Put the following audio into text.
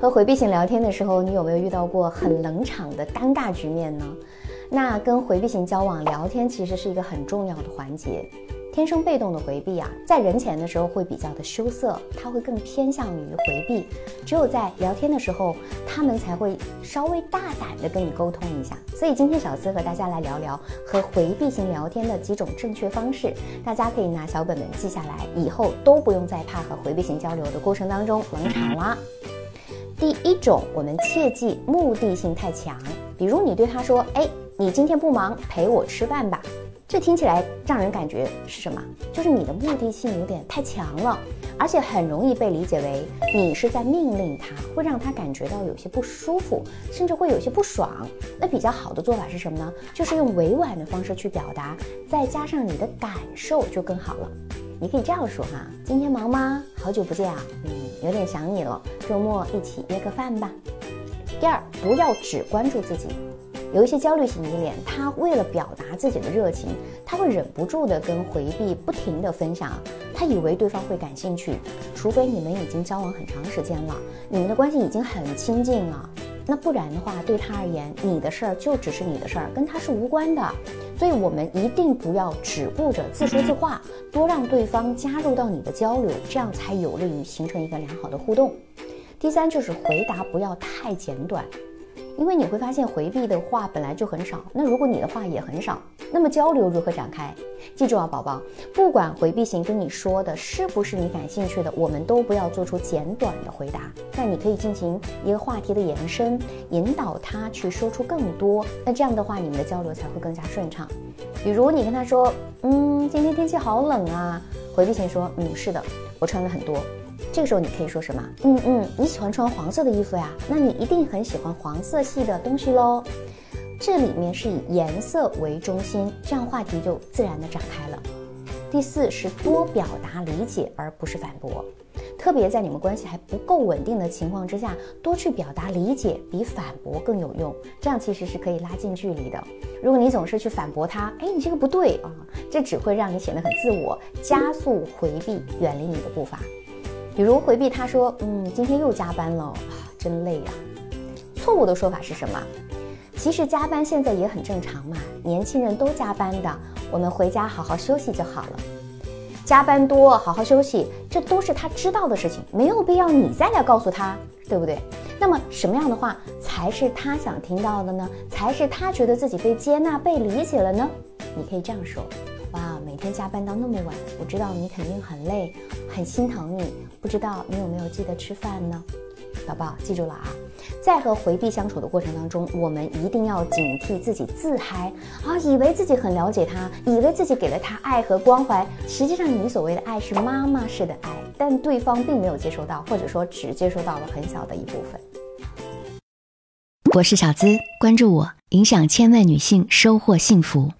和回避型聊天的时候，你有没有遇到过很冷场的尴尬局面呢？那跟回避型交往聊天其实是一个很重要的环节。天生被动的回避啊，在人前的时候会比较的羞涩，他会更偏向于回避。只有在聊天的时候，他们才会稍微大胆的跟你沟通一下。所以今天小资和大家来聊聊和回避型聊天的几种正确方式，大家可以拿小本本记下来，以后都不用再怕和回避型交流的过程当中冷场啦。第一种，我们切记目的性太强，比如你对他说：“哎，你今天不忙，陪我吃饭吧。”这听起来让人感觉是什么？就是你的目的性有点太强了，而且很容易被理解为你是在命令他，会让他感觉到有些不舒服，甚至会有些不爽。那比较好的做法是什么呢？就是用委婉的方式去表达，再加上你的感受就更好了。你可以这样说哈：今天忙吗？好久不见啊，嗯，有点想你了。周末一起约个饭吧。第二，不要只关注自己。有一些焦虑型依恋，他为了表达自己的热情，他会忍不住的跟回避不停的分享，他以为对方会感兴趣，除非你们已经交往很长时间了，你们的关系已经很亲近了，那不然的话，对他而言，你的事儿就只是你的事儿，跟他是无关的，所以我们一定不要只顾着自说自话，多让对方加入到你的交流，这样才有利于形成一个良好的互动。第三就是回答不要太简短。因为你会发现回避的话本来就很少，那如果你的话也很少，那么交流如何展开？记住啊，宝宝，不管回避型跟你说的是不是你感兴趣的，我们都不要做出简短的回答。那你可以进行一个话题的延伸，引导他去说出更多。那这样的话，你们的交流才会更加顺畅。比如你跟他说，嗯，今天天气好冷啊。回避型说，嗯，是的，我穿了很多。这个时候你可以说什么？嗯嗯，你喜欢穿黄色的衣服呀？那你一定很喜欢黄色系的东西喽。这里面是以颜色为中心，这样话题就自然的展开了。第四是多表达理解，而不是反驳。特别在你们关系还不够稳定的情况之下，多去表达理解比反驳更有用。这样其实是可以拉近距离的。如果你总是去反驳他，哎，你这个不对啊，这只会让你显得很自我，加速回避，远离你的步伐。比如回避他说，嗯，今天又加班了，真累呀。错误的说法是什么？其实加班现在也很正常嘛，年轻人都加班的，我们回家好好休息就好了。加班多，好好休息，这都是他知道的事情，没有必要你再来告诉他，对不对？那么什么样的话才是他想听到的呢？才是他觉得自己被接纳、被理解了呢？你可以这样说。每天加班到那么晚，我知道你肯定很累，很心疼你。不知道你有没有记得吃饭呢，宝宝，记住了啊！在和回避相处的过程当中，我们一定要警惕自己自嗨啊，以为自己很了解他，以为自己给了他爱和关怀。实际上，你所谓的爱是妈妈式的爱，但对方并没有接收到，或者说只接收到了很小的一部分。我是小资，关注我，影响千万女性，收获幸福。